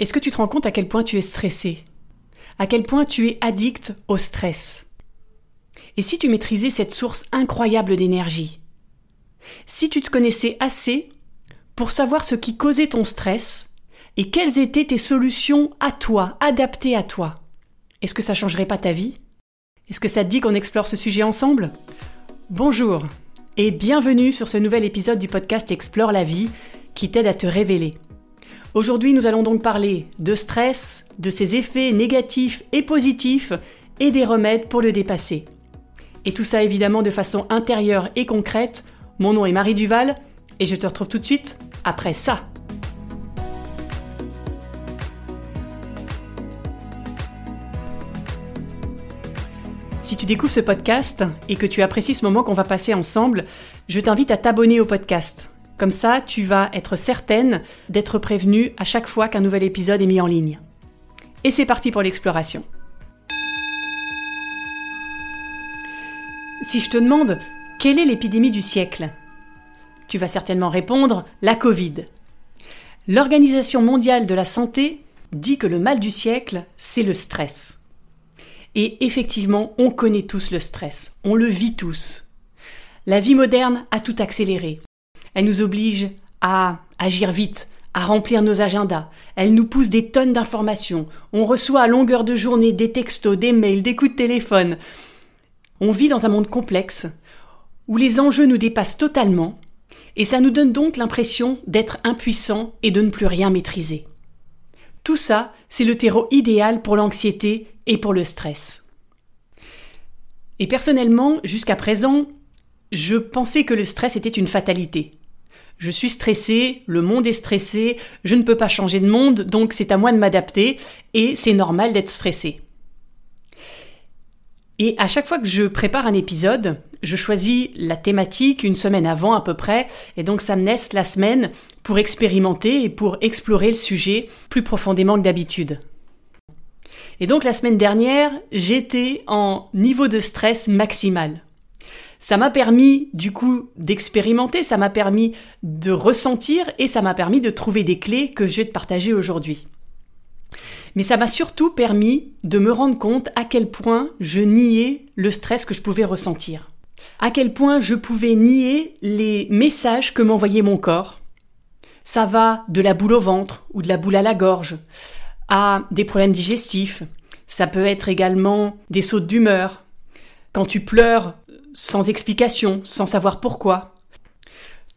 Est-ce que tu te rends compte à quel point tu es stressé? À quel point tu es addict au stress? Et si tu maîtrisais cette source incroyable d'énergie? Si tu te connaissais assez pour savoir ce qui causait ton stress et quelles étaient tes solutions à toi, adaptées à toi, est-ce que ça changerait pas ta vie? Est-ce que ça te dit qu'on explore ce sujet ensemble? Bonjour et bienvenue sur ce nouvel épisode du podcast Explore la vie qui t'aide à te révéler. Aujourd'hui, nous allons donc parler de stress, de ses effets négatifs et positifs et des remèdes pour le dépasser. Et tout ça évidemment de façon intérieure et concrète. Mon nom est Marie Duval et je te retrouve tout de suite après ça. Si tu découvres ce podcast et que tu apprécies ce moment qu'on va passer ensemble, je t'invite à t'abonner au podcast. Comme ça, tu vas être certaine d'être prévenue à chaque fois qu'un nouvel épisode est mis en ligne. Et c'est parti pour l'exploration. Si je te demande quelle est l'épidémie du siècle, tu vas certainement répondre la Covid. L'Organisation mondiale de la santé dit que le mal du siècle, c'est le stress. Et effectivement, on connaît tous le stress, on le vit tous. La vie moderne a tout accéléré. Elle nous oblige à agir vite, à remplir nos agendas. Elle nous pousse des tonnes d'informations. On reçoit à longueur de journée des textos, des mails, des coups de téléphone. On vit dans un monde complexe où les enjeux nous dépassent totalement et ça nous donne donc l'impression d'être impuissants et de ne plus rien maîtriser. Tout ça, c'est le terreau idéal pour l'anxiété et pour le stress. Et personnellement, jusqu'à présent, je pensais que le stress était une fatalité. Je suis stressé, le monde est stressé, je ne peux pas changer de monde, donc c'est à moi de m'adapter, et c'est normal d'être stressé. Et à chaque fois que je prépare un épisode, je choisis la thématique une semaine avant à peu près, et donc ça me laisse la semaine pour expérimenter et pour explorer le sujet plus profondément que d'habitude. Et donc la semaine dernière, j'étais en niveau de stress maximal. Ça m'a permis du coup d'expérimenter, ça m'a permis de ressentir et ça m'a permis de trouver des clés que je vais te partager aujourd'hui. Mais ça m'a surtout permis de me rendre compte à quel point je niais le stress que je pouvais ressentir. À quel point je pouvais nier les messages que m'envoyait mon corps. Ça va de la boule au ventre ou de la boule à la gorge à des problèmes digestifs. Ça peut être également des sautes d'humeur. Quand tu pleures sans explication, sans savoir pourquoi.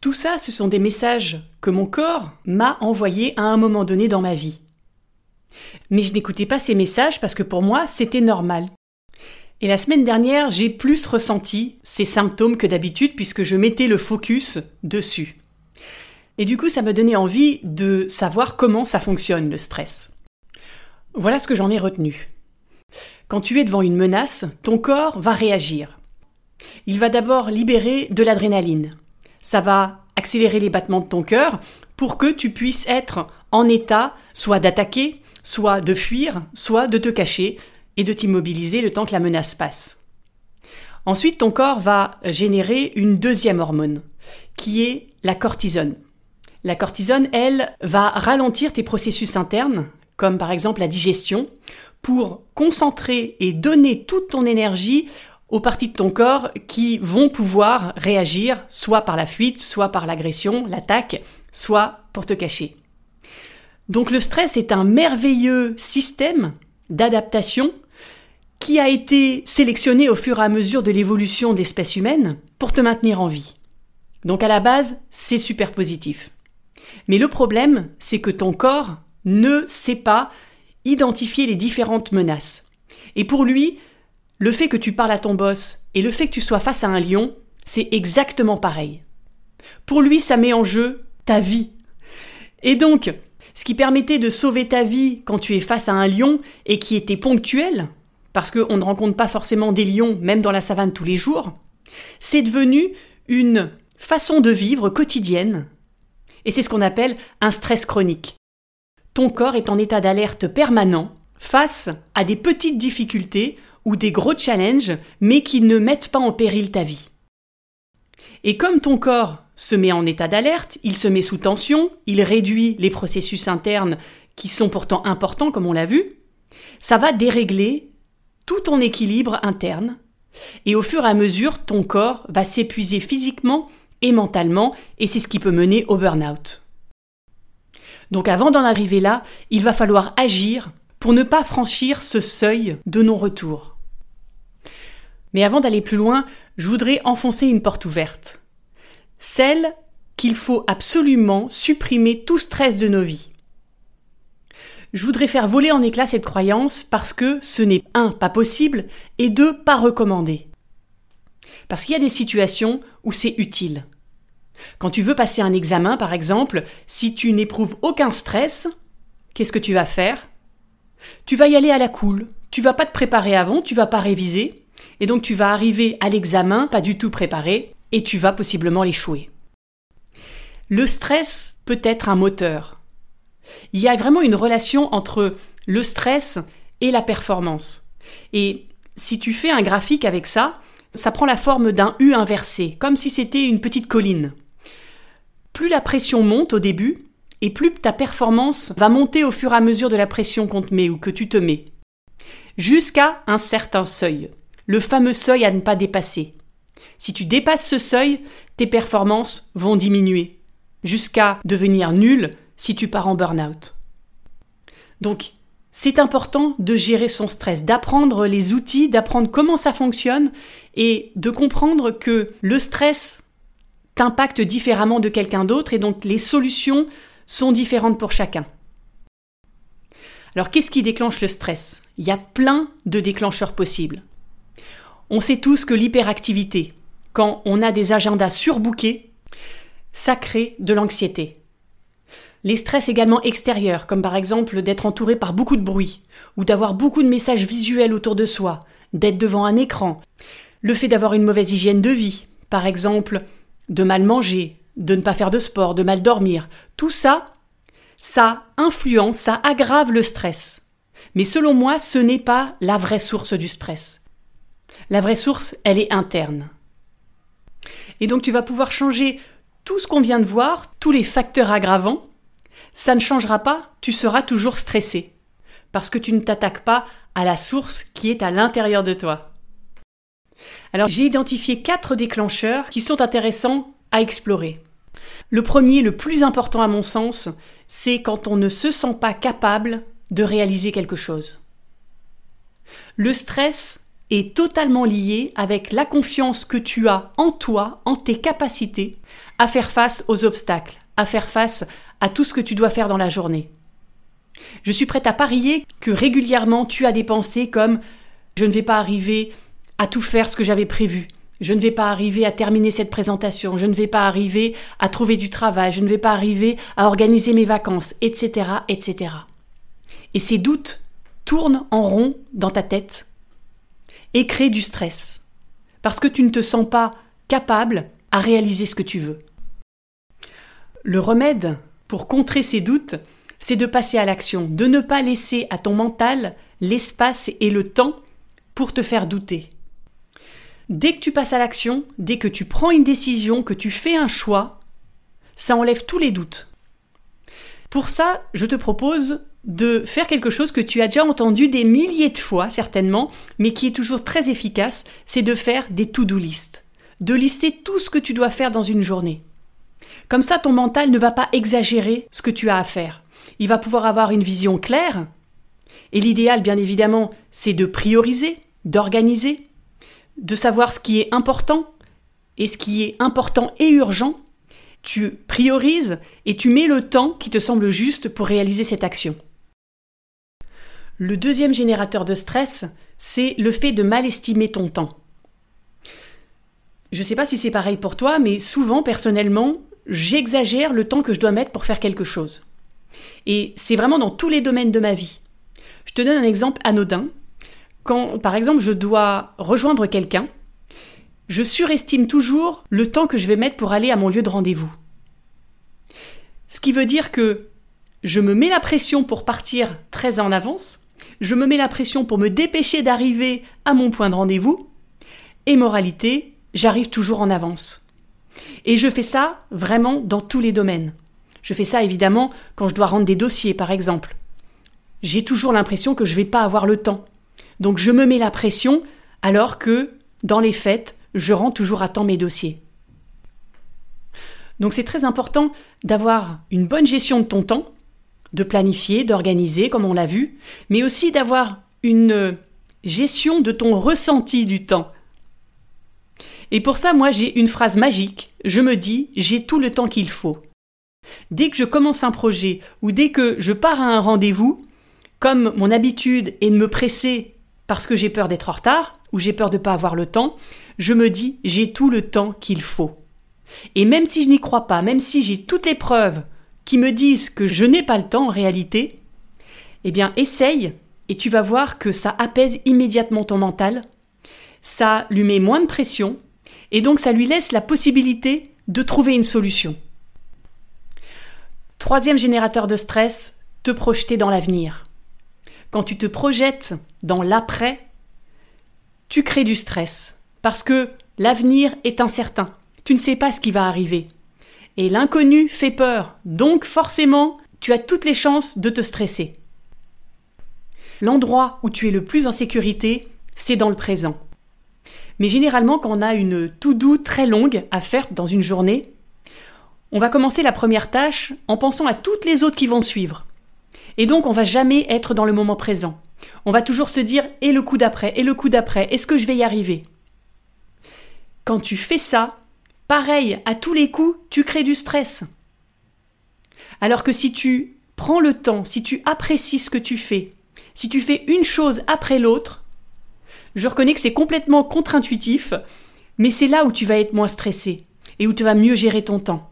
Tout ça, ce sont des messages que mon corps m'a envoyés à un moment donné dans ma vie. Mais je n'écoutais pas ces messages parce que pour moi, c'était normal. Et la semaine dernière, j'ai plus ressenti ces symptômes que d'habitude puisque je mettais le focus dessus. Et du coup, ça me donnait envie de savoir comment ça fonctionne le stress. Voilà ce que j'en ai retenu. Quand tu es devant une menace, ton corps va réagir. Il va d'abord libérer de l'adrénaline. Ça va accélérer les battements de ton cœur pour que tu puisses être en état soit d'attaquer, soit de fuir, soit de te cacher et de t'immobiliser le temps que la menace passe. Ensuite, ton corps va générer une deuxième hormone, qui est la cortisone. La cortisone, elle, va ralentir tes processus internes, comme par exemple la digestion, pour concentrer et donner toute ton énergie aux parties de ton corps qui vont pouvoir réagir soit par la fuite, soit par l'agression, l'attaque, soit pour te cacher. Donc le stress est un merveilleux système d'adaptation qui a été sélectionné au fur et à mesure de l'évolution de l'espèce humaine pour te maintenir en vie. Donc à la base, c'est super positif. Mais le problème, c'est que ton corps ne sait pas identifier les différentes menaces. Et pour lui, le fait que tu parles à ton boss et le fait que tu sois face à un lion, c'est exactement pareil. Pour lui, ça met en jeu ta vie. Et donc, ce qui permettait de sauver ta vie quand tu es face à un lion et qui était ponctuel, parce qu'on ne rencontre pas forcément des lions même dans la savane tous les jours, c'est devenu une façon de vivre quotidienne. Et c'est ce qu'on appelle un stress chronique. Ton corps est en état d'alerte permanent face à des petites difficultés ou des gros challenges, mais qui ne mettent pas en péril ta vie. Et comme ton corps se met en état d'alerte, il se met sous tension, il réduit les processus internes qui sont pourtant importants comme on l'a vu, ça va dérégler tout ton équilibre interne et au fur et à mesure ton corps va s'épuiser physiquement et mentalement et c'est ce qui peut mener au burn-out. Donc avant d'en arriver là, il va falloir agir pour ne pas franchir ce seuil de non-retour. Mais avant d'aller plus loin, je voudrais enfoncer une porte ouverte. Celle qu'il faut absolument supprimer tout stress de nos vies. Je voudrais faire voler en éclats cette croyance parce que ce n'est un, pas possible, et deux, pas recommandé. Parce qu'il y a des situations où c'est utile. Quand tu veux passer un examen, par exemple, si tu n'éprouves aucun stress, qu'est-ce que tu vas faire? Tu vas y aller à la cool. Tu vas pas te préparer avant, tu vas pas réviser, et donc tu vas arriver à l'examen pas du tout préparé, et tu vas possiblement l'échouer. Le stress peut être un moteur. Il y a vraiment une relation entre le stress et la performance. Et si tu fais un graphique avec ça, ça prend la forme d'un U inversé, comme si c'était une petite colline. Plus la pression monte au début, et plus ta performance va monter au fur et à mesure de la pression qu'on te met ou que tu te mets. Jusqu'à un certain seuil le fameux seuil à ne pas dépasser. Si tu dépasses ce seuil, tes performances vont diminuer, jusqu'à devenir nulles si tu pars en burn-out. Donc, c'est important de gérer son stress, d'apprendre les outils, d'apprendre comment ça fonctionne et de comprendre que le stress t'impacte différemment de quelqu'un d'autre et donc les solutions sont différentes pour chacun. Alors qu'est-ce qui déclenche le stress? Il y a plein de déclencheurs possibles. On sait tous que l'hyperactivité, quand on a des agendas surbookés, ça crée de l'anxiété. Les stress également extérieurs, comme par exemple d'être entouré par beaucoup de bruit, ou d'avoir beaucoup de messages visuels autour de soi, d'être devant un écran, le fait d'avoir une mauvaise hygiène de vie, par exemple de mal manger, de ne pas faire de sport, de mal dormir, tout ça, ça influence, ça aggrave le stress. Mais selon moi, ce n'est pas la vraie source du stress. La vraie source, elle est interne. Et donc tu vas pouvoir changer tout ce qu'on vient de voir, tous les facteurs aggravants. Ça ne changera pas, tu seras toujours stressé. Parce que tu ne t'attaques pas à la source qui est à l'intérieur de toi. Alors j'ai identifié quatre déclencheurs qui sont intéressants à explorer. Le premier, le plus important à mon sens, c'est quand on ne se sent pas capable de réaliser quelque chose. Le stress est totalement lié avec la confiance que tu as en toi, en tes capacités à faire face aux obstacles, à faire face à tout ce que tu dois faire dans la journée. Je suis prête à parier que régulièrement tu as des pensées comme je ne vais pas arriver à tout faire ce que j'avais prévu. Je ne vais pas arriver à terminer cette présentation, je ne vais pas arriver à trouver du travail, je ne vais pas arriver à organiser mes vacances, etc., etc. Et ces doutes tournent en rond dans ta tête et crée du stress. Parce que tu ne te sens pas capable à réaliser ce que tu veux. Le remède pour contrer ces doutes, c'est de passer à l'action, de ne pas laisser à ton mental l'espace et le temps pour te faire douter. Dès que tu passes à l'action, dès que tu prends une décision, que tu fais un choix, ça enlève tous les doutes. Pour ça, je te propose de faire quelque chose que tu as déjà entendu des milliers de fois certainement, mais qui est toujours très efficace, c'est de faire des to-do list, de lister tout ce que tu dois faire dans une journée. Comme ça, ton mental ne va pas exagérer ce que tu as à faire. Il va pouvoir avoir une vision claire. Et l'idéal, bien évidemment, c'est de prioriser, d'organiser, de savoir ce qui est important et ce qui est important et urgent. Tu priorises et tu mets le temps qui te semble juste pour réaliser cette action. Le deuxième générateur de stress, c'est le fait de mal estimer ton temps. Je ne sais pas si c'est pareil pour toi, mais souvent, personnellement, j'exagère le temps que je dois mettre pour faire quelque chose. Et c'est vraiment dans tous les domaines de ma vie. Je te donne un exemple anodin. Quand, par exemple, je dois rejoindre quelqu'un, je surestime toujours le temps que je vais mettre pour aller à mon lieu de rendez-vous. Ce qui veut dire que je me mets la pression pour partir très en avance, je me mets la pression pour me dépêcher d'arriver à mon point de rendez-vous, et moralité, j'arrive toujours en avance. Et je fais ça vraiment dans tous les domaines. Je fais ça évidemment quand je dois rendre des dossiers, par exemple. j'ai toujours l'impression que je vais pas avoir le temps. Donc je me mets la pression alors que, dans les faits, je rends toujours à temps mes dossiers. Donc c'est très important d'avoir une bonne gestion de ton temps, de planifier, d'organiser, comme on l'a vu, mais aussi d'avoir une gestion de ton ressenti du temps. Et pour ça, moi, j'ai une phrase magique. Je me dis, j'ai tout le temps qu'il faut. Dès que je commence un projet ou dès que je pars à un rendez-vous, comme mon habitude est de me presser parce que j'ai peur d'être en retard ou j'ai peur de ne pas avoir le temps, je me dis, j'ai tout le temps qu'il faut. Et même si je n'y crois pas, même si j'ai toutes les preuves qui me disent que je n'ai pas le temps en réalité, eh bien essaye et tu vas voir que ça apaise immédiatement ton mental, ça lui met moins de pression et donc ça lui laisse la possibilité de trouver une solution. Troisième générateur de stress, te projeter dans l'avenir. Quand tu te projettes dans l'après, tu crées du stress parce que l'avenir est incertain. Tu ne sais pas ce qui va arriver. Et l'inconnu fait peur. Donc forcément, tu as toutes les chances de te stresser. L'endroit où tu es le plus en sécurité, c'est dans le présent. Mais généralement, quand on a une tout doux très longue à faire dans une journée, on va commencer la première tâche en pensant à toutes les autres qui vont suivre. Et donc, on va jamais être dans le moment présent. On va toujours se dire et le coup d'après, et le coup d'après, est-ce que je vais y arriver Quand tu fais ça, pareil, à tous les coups, tu crées du stress. Alors que si tu prends le temps, si tu apprécies ce que tu fais, si tu fais une chose après l'autre, je reconnais que c'est complètement contre-intuitif, mais c'est là où tu vas être moins stressé et où tu vas mieux gérer ton temps.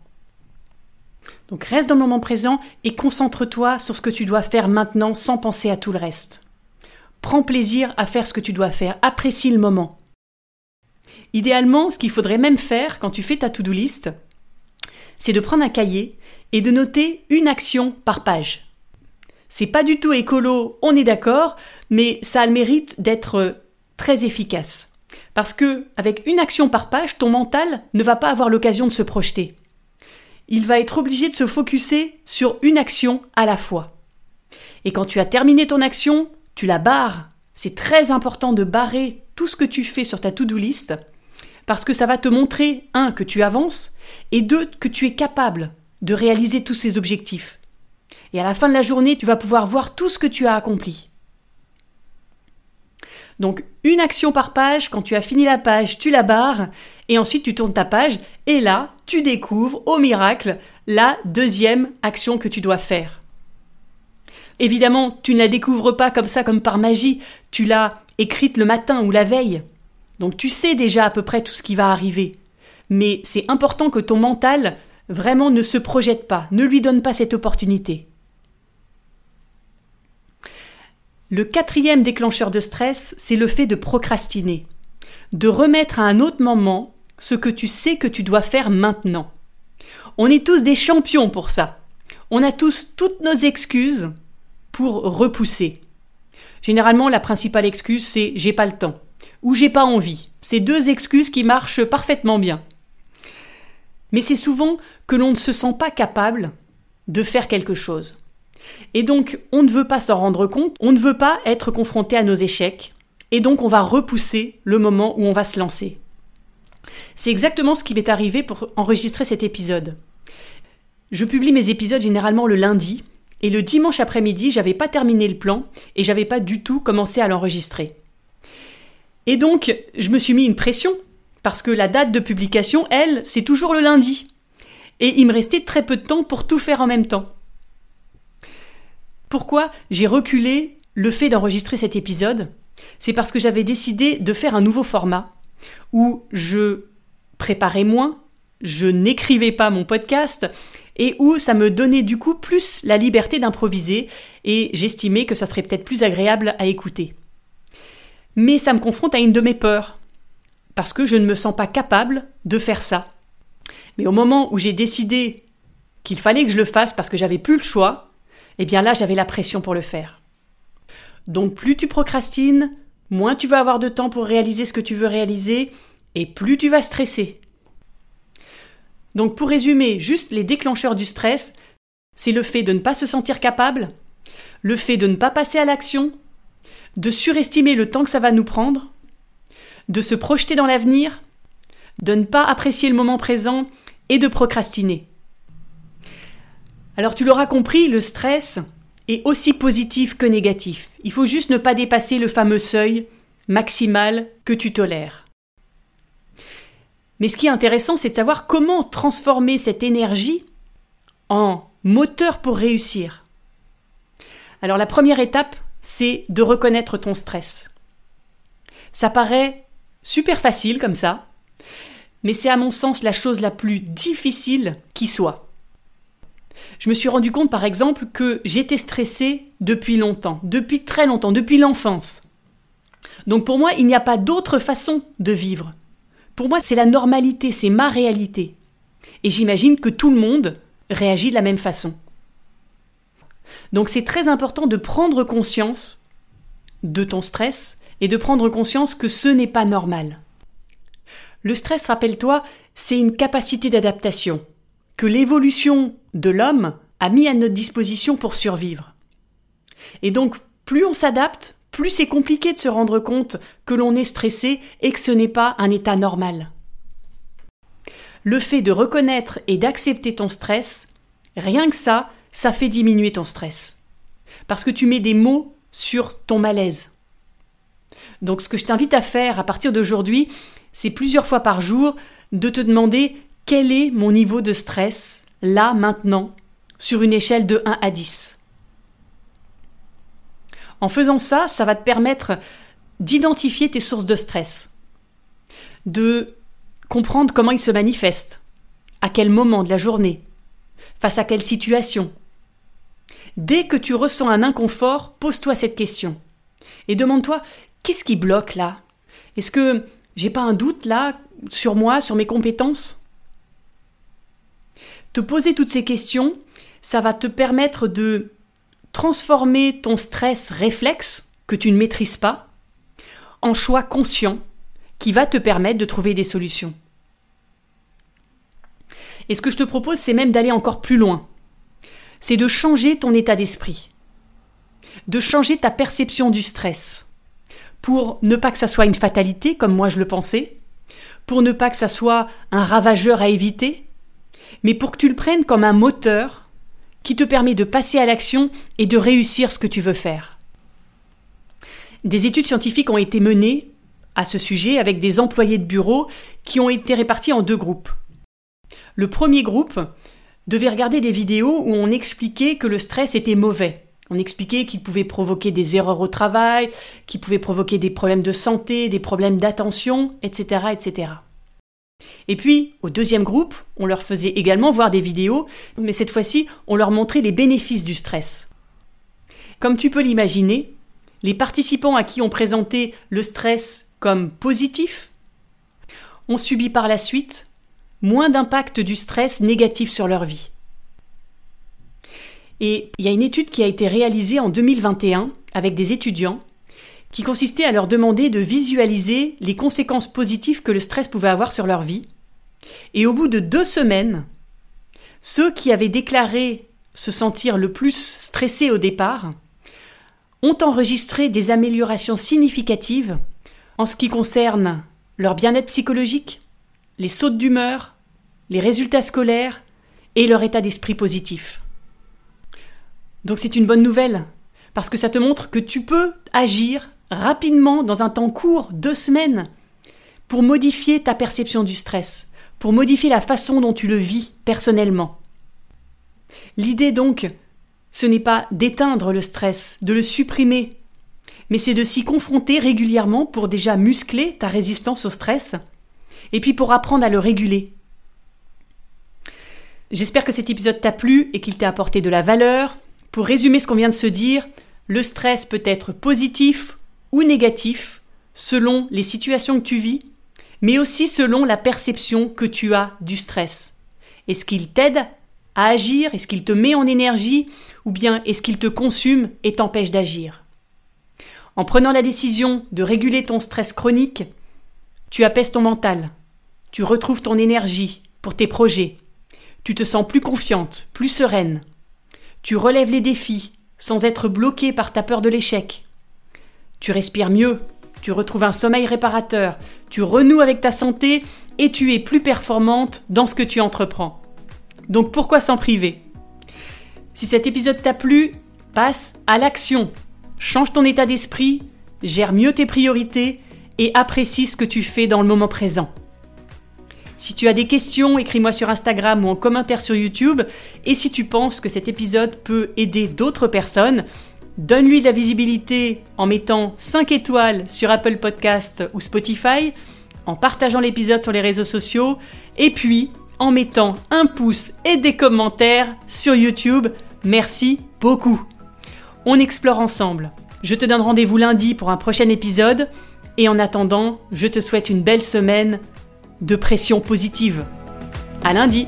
Donc reste dans le moment présent et concentre-toi sur ce que tu dois faire maintenant sans penser à tout le reste. Prends plaisir à faire ce que tu dois faire, apprécie le moment. Idéalement, ce qu'il faudrait même faire quand tu fais ta to-do list, c'est de prendre un cahier et de noter une action par page. C'est pas du tout écolo, on est d'accord, mais ça a le mérite d'être très efficace. Parce que, avec une action par page, ton mental ne va pas avoir l'occasion de se projeter. Il va être obligé de se focuser sur une action à la fois. Et quand tu as terminé ton action, tu la barres. C'est très important de barrer tout ce que tu fais sur ta to-do list parce que ça va te montrer, un, que tu avances et deux, que tu es capable de réaliser tous ces objectifs. Et à la fin de la journée, tu vas pouvoir voir tout ce que tu as accompli. Donc une action par page, quand tu as fini la page, tu la barres, et ensuite tu tournes ta page, et là, tu découvres, au miracle, la deuxième action que tu dois faire. Évidemment, tu ne la découvres pas comme ça, comme par magie, tu l'as écrite le matin ou la veille. Donc tu sais déjà à peu près tout ce qui va arriver. Mais c'est important que ton mental vraiment ne se projette pas, ne lui donne pas cette opportunité. Le quatrième déclencheur de stress, c'est le fait de procrastiner, de remettre à un autre moment ce que tu sais que tu dois faire maintenant. On est tous des champions pour ça. On a tous toutes nos excuses pour repousser. Généralement, la principale excuse, c'est j'ai pas le temps ou j'ai pas envie. C'est deux excuses qui marchent parfaitement bien. Mais c'est souvent que l'on ne se sent pas capable de faire quelque chose. Et donc, on ne veut pas s'en rendre compte, on ne veut pas être confronté à nos échecs, et donc on va repousser le moment où on va se lancer. C'est exactement ce qui m'est arrivé pour enregistrer cet épisode. Je publie mes épisodes généralement le lundi, et le dimanche après-midi, j'avais pas terminé le plan et j'avais pas du tout commencé à l'enregistrer. Et donc, je me suis mis une pression, parce que la date de publication, elle, c'est toujours le lundi. Et il me restait très peu de temps pour tout faire en même temps. Pourquoi j'ai reculé le fait d'enregistrer cet épisode? C'est parce que j'avais décidé de faire un nouveau format où je préparais moins, je n'écrivais pas mon podcast et où ça me donnait du coup plus la liberté d'improviser et j'estimais que ça serait peut-être plus agréable à écouter. Mais ça me confronte à une de mes peurs parce que je ne me sens pas capable de faire ça. Mais au moment où j'ai décidé qu'il fallait que je le fasse parce que j'avais plus le choix, eh bien là j'avais la pression pour le faire. Donc plus tu procrastines, moins tu vas avoir de temps pour réaliser ce que tu veux réaliser, et plus tu vas stresser. Donc pour résumer, juste les déclencheurs du stress, c'est le fait de ne pas se sentir capable, le fait de ne pas passer à l'action, de surestimer le temps que ça va nous prendre, de se projeter dans l'avenir, de ne pas apprécier le moment présent et de procrastiner. Alors tu l'auras compris, le stress est aussi positif que négatif. Il faut juste ne pas dépasser le fameux seuil maximal que tu tolères. Mais ce qui est intéressant, c'est de savoir comment transformer cette énergie en moteur pour réussir. Alors la première étape, c'est de reconnaître ton stress. Ça paraît super facile comme ça, mais c'est à mon sens la chose la plus difficile qui soit. Je me suis rendu compte par exemple que j'étais stressée depuis longtemps, depuis très longtemps, depuis l'enfance. Donc pour moi, il n'y a pas d'autre façon de vivre. Pour moi, c'est la normalité, c'est ma réalité. Et j'imagine que tout le monde réagit de la même façon. Donc c'est très important de prendre conscience de ton stress et de prendre conscience que ce n'est pas normal. Le stress, rappelle-toi, c'est une capacité d'adaptation que l'évolution de l'homme a mis à notre disposition pour survivre. Et donc, plus on s'adapte, plus c'est compliqué de se rendre compte que l'on est stressé et que ce n'est pas un état normal. Le fait de reconnaître et d'accepter ton stress, rien que ça, ça fait diminuer ton stress. Parce que tu mets des mots sur ton malaise. Donc ce que je t'invite à faire à partir d'aujourd'hui, c'est plusieurs fois par jour de te demander quel est mon niveau de stress là, maintenant, sur une échelle de 1 à 10. En faisant ça, ça va te permettre d'identifier tes sources de stress, de comprendre comment ils se manifestent, à quel moment de la journée, face à quelle situation. Dès que tu ressens un inconfort, pose-toi cette question et demande-toi qu'est-ce qui bloque là? Est-ce que j'ai pas un doute là sur moi, sur mes compétences? Te poser toutes ces questions, ça va te permettre de transformer ton stress réflexe, que tu ne maîtrises pas, en choix conscient qui va te permettre de trouver des solutions. Et ce que je te propose, c'est même d'aller encore plus loin. C'est de changer ton état d'esprit, de changer ta perception du stress, pour ne pas que ça soit une fatalité, comme moi je le pensais, pour ne pas que ça soit un ravageur à éviter, mais pour que tu le prennes comme un moteur qui te permet de passer à l'action et de réussir ce que tu veux faire. Des études scientifiques ont été menées à ce sujet avec des employés de bureau qui ont été répartis en deux groupes. Le premier groupe devait regarder des vidéos où on expliquait que le stress était mauvais. On expliquait qu'il pouvait provoquer des erreurs au travail, qu'il pouvait provoquer des problèmes de santé, des problèmes d'attention, etc., etc. Et puis, au deuxième groupe, on leur faisait également voir des vidéos, mais cette fois-ci, on leur montrait les bénéfices du stress. Comme tu peux l'imaginer, les participants à qui on présentait le stress comme positif ont subi par la suite moins d'impact du stress négatif sur leur vie. Et il y a une étude qui a été réalisée en 2021 avec des étudiants qui consistait à leur demander de visualiser les conséquences positives que le stress pouvait avoir sur leur vie. Et au bout de deux semaines, ceux qui avaient déclaré se sentir le plus stressés au départ ont enregistré des améliorations significatives en ce qui concerne leur bien-être psychologique, les sautes d'humeur, les résultats scolaires et leur état d'esprit positif. Donc c'est une bonne nouvelle, parce que ça te montre que tu peux agir rapidement, dans un temps court, deux semaines, pour modifier ta perception du stress, pour modifier la façon dont tu le vis personnellement. L'idée donc, ce n'est pas d'éteindre le stress, de le supprimer, mais c'est de s'y confronter régulièrement pour déjà muscler ta résistance au stress, et puis pour apprendre à le réguler. J'espère que cet épisode t'a plu et qu'il t'a apporté de la valeur. Pour résumer ce qu'on vient de se dire, le stress peut être positif ou négatif selon les situations que tu vis, mais aussi selon la perception que tu as du stress. Est-ce qu'il t'aide à agir? Est-ce qu'il te met en énergie? Ou bien est-ce qu'il te consume et t'empêche d'agir? En prenant la décision de réguler ton stress chronique, tu apaises ton mental, tu retrouves ton énergie pour tes projets, tu te sens plus confiante, plus sereine, tu relèves les défis sans être bloqué par ta peur de l'échec. Tu respires mieux, tu retrouves un sommeil réparateur, tu renoues avec ta santé et tu es plus performante dans ce que tu entreprends. Donc pourquoi s'en priver? Si cet épisode t'a plu, passe à l'action. Change ton état d'esprit, gère mieux tes priorités et apprécie ce que tu fais dans le moment présent. Si tu as des questions, écris-moi sur Instagram ou en commentaire sur YouTube. Et si tu penses que cet épisode peut aider d'autres personnes, donne-lui de la visibilité en mettant 5 étoiles sur Apple Podcast ou Spotify, en partageant l'épisode sur les réseaux sociaux, et puis en mettant un pouce et des commentaires sur YouTube. Merci beaucoup. On explore ensemble. Je te donne rendez-vous lundi pour un prochain épisode. Et en attendant, je te souhaite une belle semaine de pression positive. À lundi!